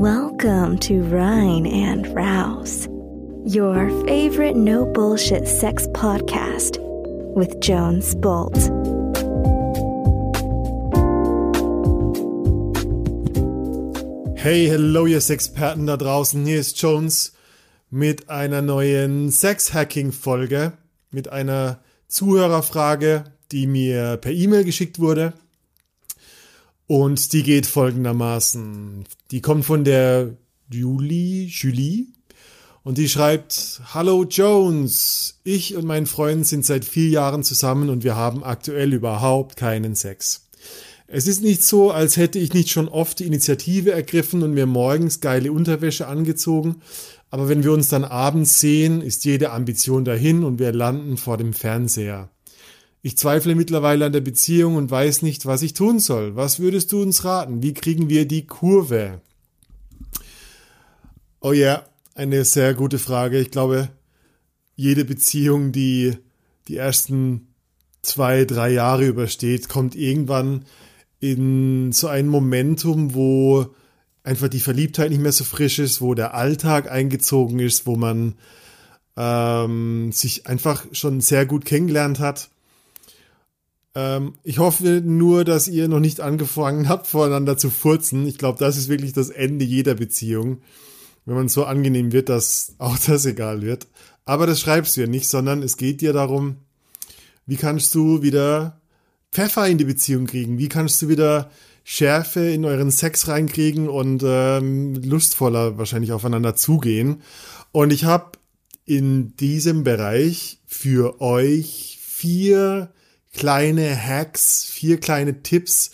Welcome to Rhine and Rouse, your favorite no bullshit sex podcast with Jones Bolt. Hey, hello, ihr Sexperten da draußen. Hier ist Jones mit einer neuen Sex-Hacking-Folge, mit einer Zuhörerfrage, die mir per E-Mail geschickt wurde. Und die geht folgendermaßen. Die kommt von der Julie, Julie. Und die schreibt, Hallo Jones, ich und mein Freund sind seit vier Jahren zusammen und wir haben aktuell überhaupt keinen Sex. Es ist nicht so, als hätte ich nicht schon oft die Initiative ergriffen und mir morgens geile Unterwäsche angezogen, aber wenn wir uns dann abends sehen, ist jede Ambition dahin und wir landen vor dem Fernseher. Ich zweifle mittlerweile an der Beziehung und weiß nicht, was ich tun soll. Was würdest du uns raten? Wie kriegen wir die Kurve? Oh ja, eine sehr gute Frage. Ich glaube, jede Beziehung, die die ersten zwei, drei Jahre übersteht, kommt irgendwann in so ein Momentum, wo einfach die Verliebtheit nicht mehr so frisch ist, wo der Alltag eingezogen ist, wo man ähm, sich einfach schon sehr gut kennengelernt hat ähm, ich hoffe nur, dass ihr noch nicht angefangen habt, voreinander zu furzen. Ich glaube, das ist wirklich das Ende jeder Beziehung. Wenn man so angenehm wird, dass auch das egal wird. Aber das schreibst du ja nicht, sondern es geht dir darum, wie kannst du wieder Pfeffer in die Beziehung kriegen? Wie kannst du wieder Schärfe in euren Sex reinkriegen und ähm, lustvoller wahrscheinlich aufeinander zugehen? Und ich habe in diesem Bereich für euch vier kleine Hacks, vier kleine Tipps,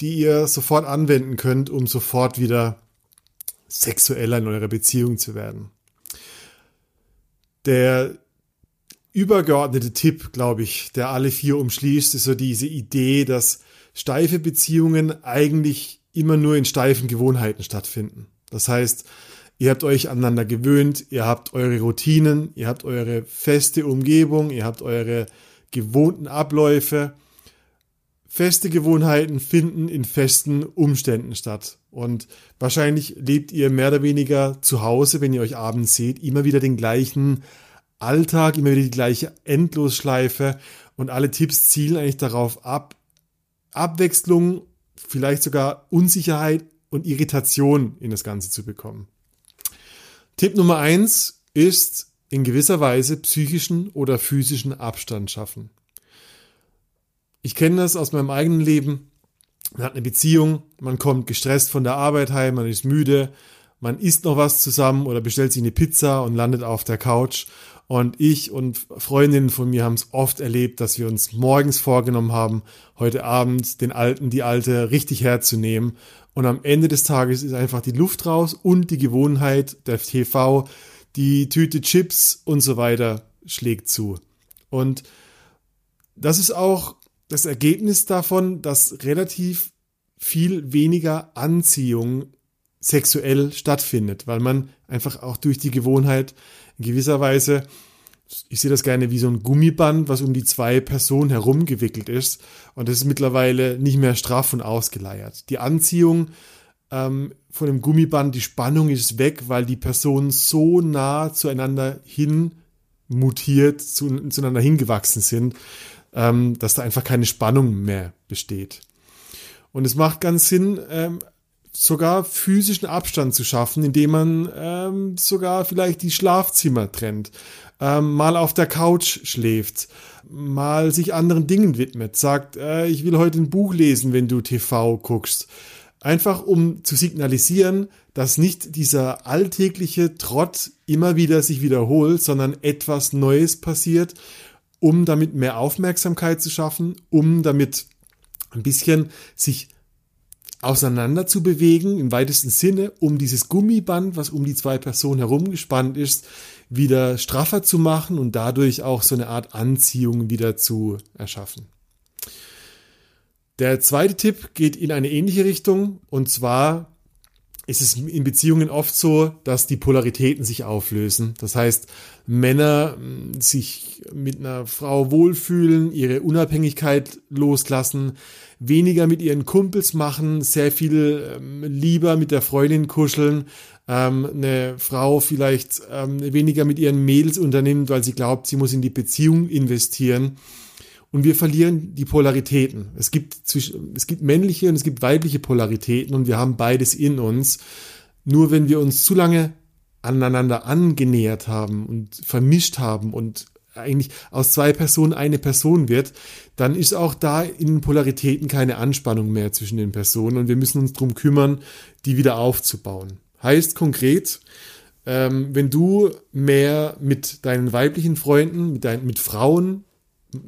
die ihr sofort anwenden könnt, um sofort wieder sexueller in eurer Beziehung zu werden. Der übergeordnete Tipp, glaube ich, der alle vier umschließt, ist so diese Idee, dass steife Beziehungen eigentlich immer nur in steifen Gewohnheiten stattfinden. Das heißt, ihr habt euch aneinander gewöhnt, ihr habt eure Routinen, ihr habt eure feste Umgebung, ihr habt eure gewohnten Abläufe. Feste Gewohnheiten finden in festen Umständen statt. Und wahrscheinlich lebt ihr mehr oder weniger zu Hause, wenn ihr euch abends seht, immer wieder den gleichen Alltag, immer wieder die gleiche Endlosschleife. Und alle Tipps zielen eigentlich darauf ab, Abwechslung, vielleicht sogar Unsicherheit und Irritation in das Ganze zu bekommen. Tipp Nummer eins ist, in gewisser Weise psychischen oder physischen Abstand schaffen. Ich kenne das aus meinem eigenen Leben. Man hat eine Beziehung, man kommt gestresst von der Arbeit heim, man ist müde, man isst noch was zusammen oder bestellt sich eine Pizza und landet auf der Couch. Und ich und Freundinnen von mir haben es oft erlebt, dass wir uns morgens vorgenommen haben, heute Abend den Alten, die Alte richtig herzunehmen. Und am Ende des Tages ist einfach die Luft raus und die Gewohnheit der TV, die Tüte Chips und so weiter schlägt zu. Und das ist auch das Ergebnis davon, dass relativ viel weniger Anziehung sexuell stattfindet, weil man einfach auch durch die Gewohnheit in gewisser Weise, ich sehe das gerne wie so ein Gummiband, was um die zwei Personen herumgewickelt ist und das ist mittlerweile nicht mehr straff und ausgeleiert. Die Anziehung ähm, von dem Gummiband, die Spannung ist weg, weil die Personen so nah zueinander hin mutiert, zu, zueinander hingewachsen sind, ähm, dass da einfach keine Spannung mehr besteht. Und es macht ganz Sinn, ähm, sogar physischen Abstand zu schaffen, indem man ähm, sogar vielleicht die Schlafzimmer trennt, ähm, mal auf der Couch schläft, mal sich anderen Dingen widmet, sagt, äh, ich will heute ein Buch lesen, wenn du TV guckst Einfach um zu signalisieren, dass nicht dieser alltägliche Trott immer wieder sich wiederholt, sondern etwas Neues passiert, um damit mehr Aufmerksamkeit zu schaffen, um damit ein bisschen sich auseinander zu bewegen, im weitesten Sinne, um dieses Gummiband, was um die zwei Personen herumgespannt ist, wieder straffer zu machen und dadurch auch so eine Art Anziehung wieder zu erschaffen. Der zweite Tipp geht in eine ähnliche Richtung und zwar es ist in Beziehungen oft so, dass die Polaritäten sich auflösen. Das heißt, Männer hm, sich mit einer Frau wohlfühlen, ihre Unabhängigkeit loslassen, weniger mit ihren Kumpels machen, sehr viel ähm, lieber mit der Freundin kuscheln, ähm, eine Frau vielleicht ähm, weniger mit ihren Mädels unternimmt, weil sie glaubt, sie muss in die Beziehung investieren. Und wir verlieren die Polaritäten. Es gibt, es gibt männliche und es gibt weibliche Polaritäten und wir haben beides in uns. Nur wenn wir uns zu lange aneinander angenähert haben und vermischt haben und eigentlich aus zwei Personen eine Person wird, dann ist auch da in Polaritäten keine Anspannung mehr zwischen den Personen und wir müssen uns darum kümmern, die wieder aufzubauen. Heißt konkret, ähm, wenn du mehr mit deinen weiblichen Freunden, mit, deinen, mit Frauen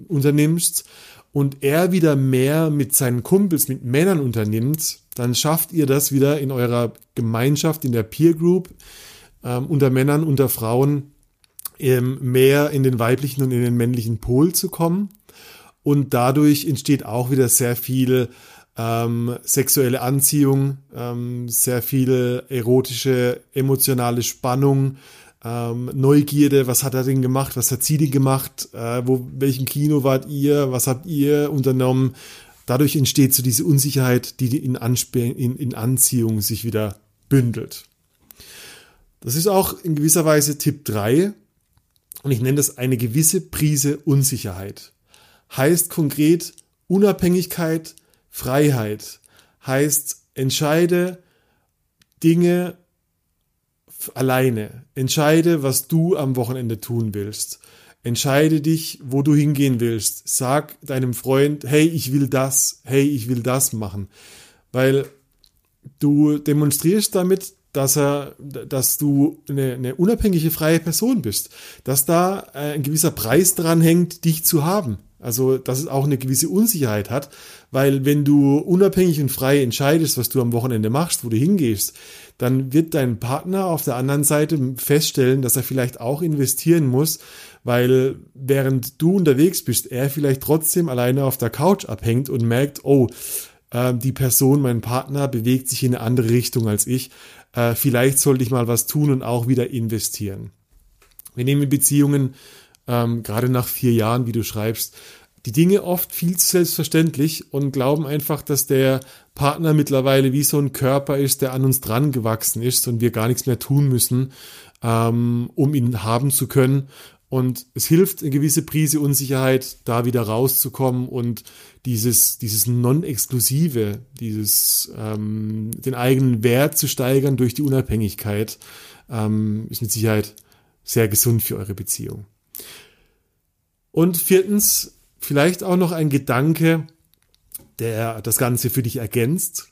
unternimmst und er wieder mehr mit seinen Kumpels, mit Männern unternimmt, dann schafft ihr das wieder in eurer Gemeinschaft, in der Peer Group, ähm, unter Männern, unter Frauen, ähm, mehr in den weiblichen und in den männlichen Pol zu kommen. Und dadurch entsteht auch wieder sehr viel ähm, sexuelle Anziehung, ähm, sehr viel erotische, emotionale Spannung, ähm, Neugierde, was hat er denn gemacht, was hat sie denn gemacht, äh, wo, welchem Kino wart ihr, was habt ihr unternommen. Dadurch entsteht so diese Unsicherheit, die in, Ansp in, in Anziehung sich wieder bündelt. Das ist auch in gewisser Weise Tipp 3 und ich nenne das eine gewisse Prise Unsicherheit. Heißt konkret Unabhängigkeit, Freiheit. Heißt entscheide Dinge alleine. Entscheide, was du am Wochenende tun willst. Entscheide dich, wo du hingehen willst. Sag deinem Freund, hey, ich will das, hey, ich will das machen. Weil du demonstrierst damit, dass er, dass du eine, eine unabhängige freie Person bist, dass da ein gewisser Preis dran hängt, dich zu haben. Also, dass es auch eine gewisse Unsicherheit hat, weil wenn du unabhängig und frei entscheidest, was du am Wochenende machst, wo du hingehst, dann wird dein Partner auf der anderen Seite feststellen, dass er vielleicht auch investieren muss, weil während du unterwegs bist, er vielleicht trotzdem alleine auf der Couch abhängt und merkt, oh, äh, die Person, mein Partner, bewegt sich in eine andere Richtung als ich. Äh, vielleicht sollte ich mal was tun und auch wieder investieren. Wir nehmen Beziehungen ähm, gerade nach vier Jahren, wie du schreibst, die Dinge oft viel zu selbstverständlich und glauben einfach, dass der Partner mittlerweile wie so ein Körper ist, der an uns dran gewachsen ist und wir gar nichts mehr tun müssen, ähm, um ihn haben zu können. Und es hilft, eine gewisse Prise Unsicherheit, da wieder rauszukommen und dieses, dieses Non-Exklusive, dieses, ähm, den eigenen Wert zu steigern durch die Unabhängigkeit, ähm, ist mit Sicherheit sehr gesund für eure Beziehung. Und viertens, vielleicht auch noch ein Gedanke, der das Ganze für dich ergänzt.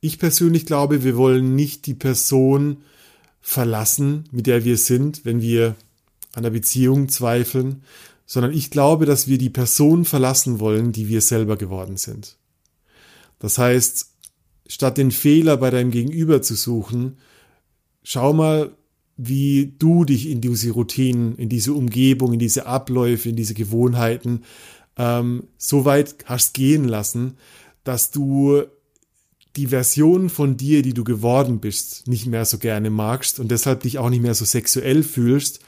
Ich persönlich glaube, wir wollen nicht die Person verlassen, mit der wir sind, wenn wir an der Beziehung zweifeln, sondern ich glaube, dass wir die Person verlassen wollen, die wir selber geworden sind. Das heißt, statt den Fehler bei deinem Gegenüber zu suchen, schau mal, wie du dich in diese Routinen, in diese Umgebung, in diese Abläufe, in diese Gewohnheiten ähm, so weit hast gehen lassen, dass du die Version von dir, die du geworden bist, nicht mehr so gerne magst und deshalb dich auch nicht mehr so sexuell fühlst,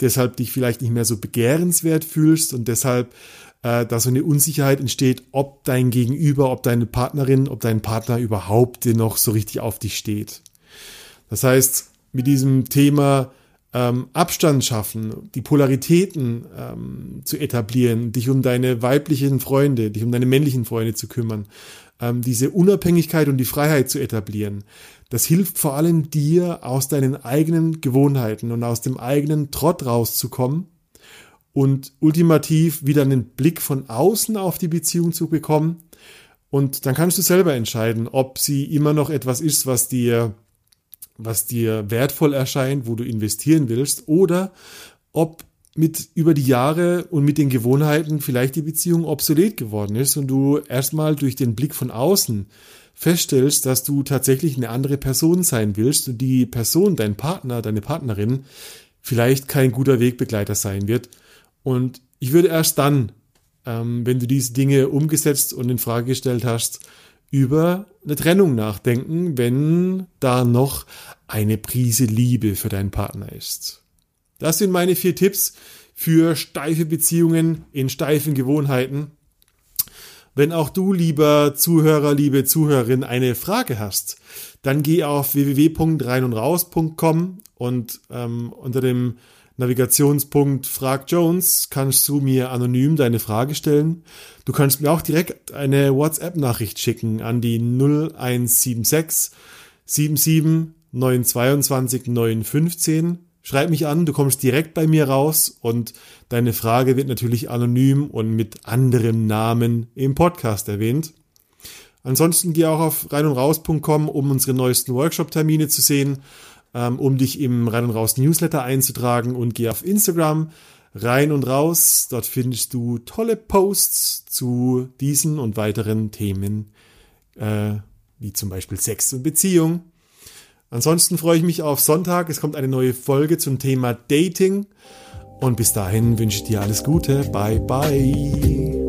deshalb dich vielleicht nicht mehr so begehrenswert fühlst und deshalb äh, da so eine Unsicherheit entsteht, ob dein Gegenüber, ob deine Partnerin, ob dein Partner überhaupt noch so richtig auf dich steht. Das heißt, mit diesem Thema ähm, Abstand schaffen, die Polaritäten ähm, zu etablieren, dich um deine weiblichen Freunde, dich um deine männlichen Freunde zu kümmern, ähm, diese Unabhängigkeit und die Freiheit zu etablieren. Das hilft vor allem dir, aus deinen eigenen Gewohnheiten und aus dem eigenen Trott rauszukommen und ultimativ wieder einen Blick von außen auf die Beziehung zu bekommen. Und dann kannst du selber entscheiden, ob sie immer noch etwas ist, was dir was dir wertvoll erscheint, wo du investieren willst, oder ob mit über die Jahre und mit den Gewohnheiten vielleicht die Beziehung obsolet geworden ist und du erstmal durch den Blick von außen feststellst, dass du tatsächlich eine andere Person sein willst und die Person, dein Partner, deine Partnerin, vielleicht kein guter Wegbegleiter sein wird. Und ich würde erst dann, ähm, wenn du diese Dinge umgesetzt und in Frage gestellt hast, über eine Trennung nachdenken, wenn da noch eine Prise Liebe für deinen Partner ist. Das sind meine vier Tipps für steife Beziehungen in steifen Gewohnheiten. Wenn auch du, lieber Zuhörer, liebe Zuhörerin, eine Frage hast, dann geh auf www.reinundraus.com und ähm, unter dem Navigationspunkt Frag Jones kannst du mir anonym deine Frage stellen. Du kannst mir auch direkt eine WhatsApp-Nachricht schicken an die 0176 77 922 915. Schreib mich an, du kommst direkt bei mir raus und deine Frage wird natürlich anonym und mit anderem Namen im Podcast erwähnt. Ansonsten geh auch auf reinundraus.com, um unsere neuesten Workshop-Termine zu sehen um dich im Rein und Raus Newsletter einzutragen und geh auf Instagram rein und raus. Dort findest du tolle Posts zu diesen und weiteren Themen, äh, wie zum Beispiel Sex und Beziehung. Ansonsten freue ich mich auf Sonntag. Es kommt eine neue Folge zum Thema Dating. Und bis dahin wünsche ich dir alles Gute. Bye bye.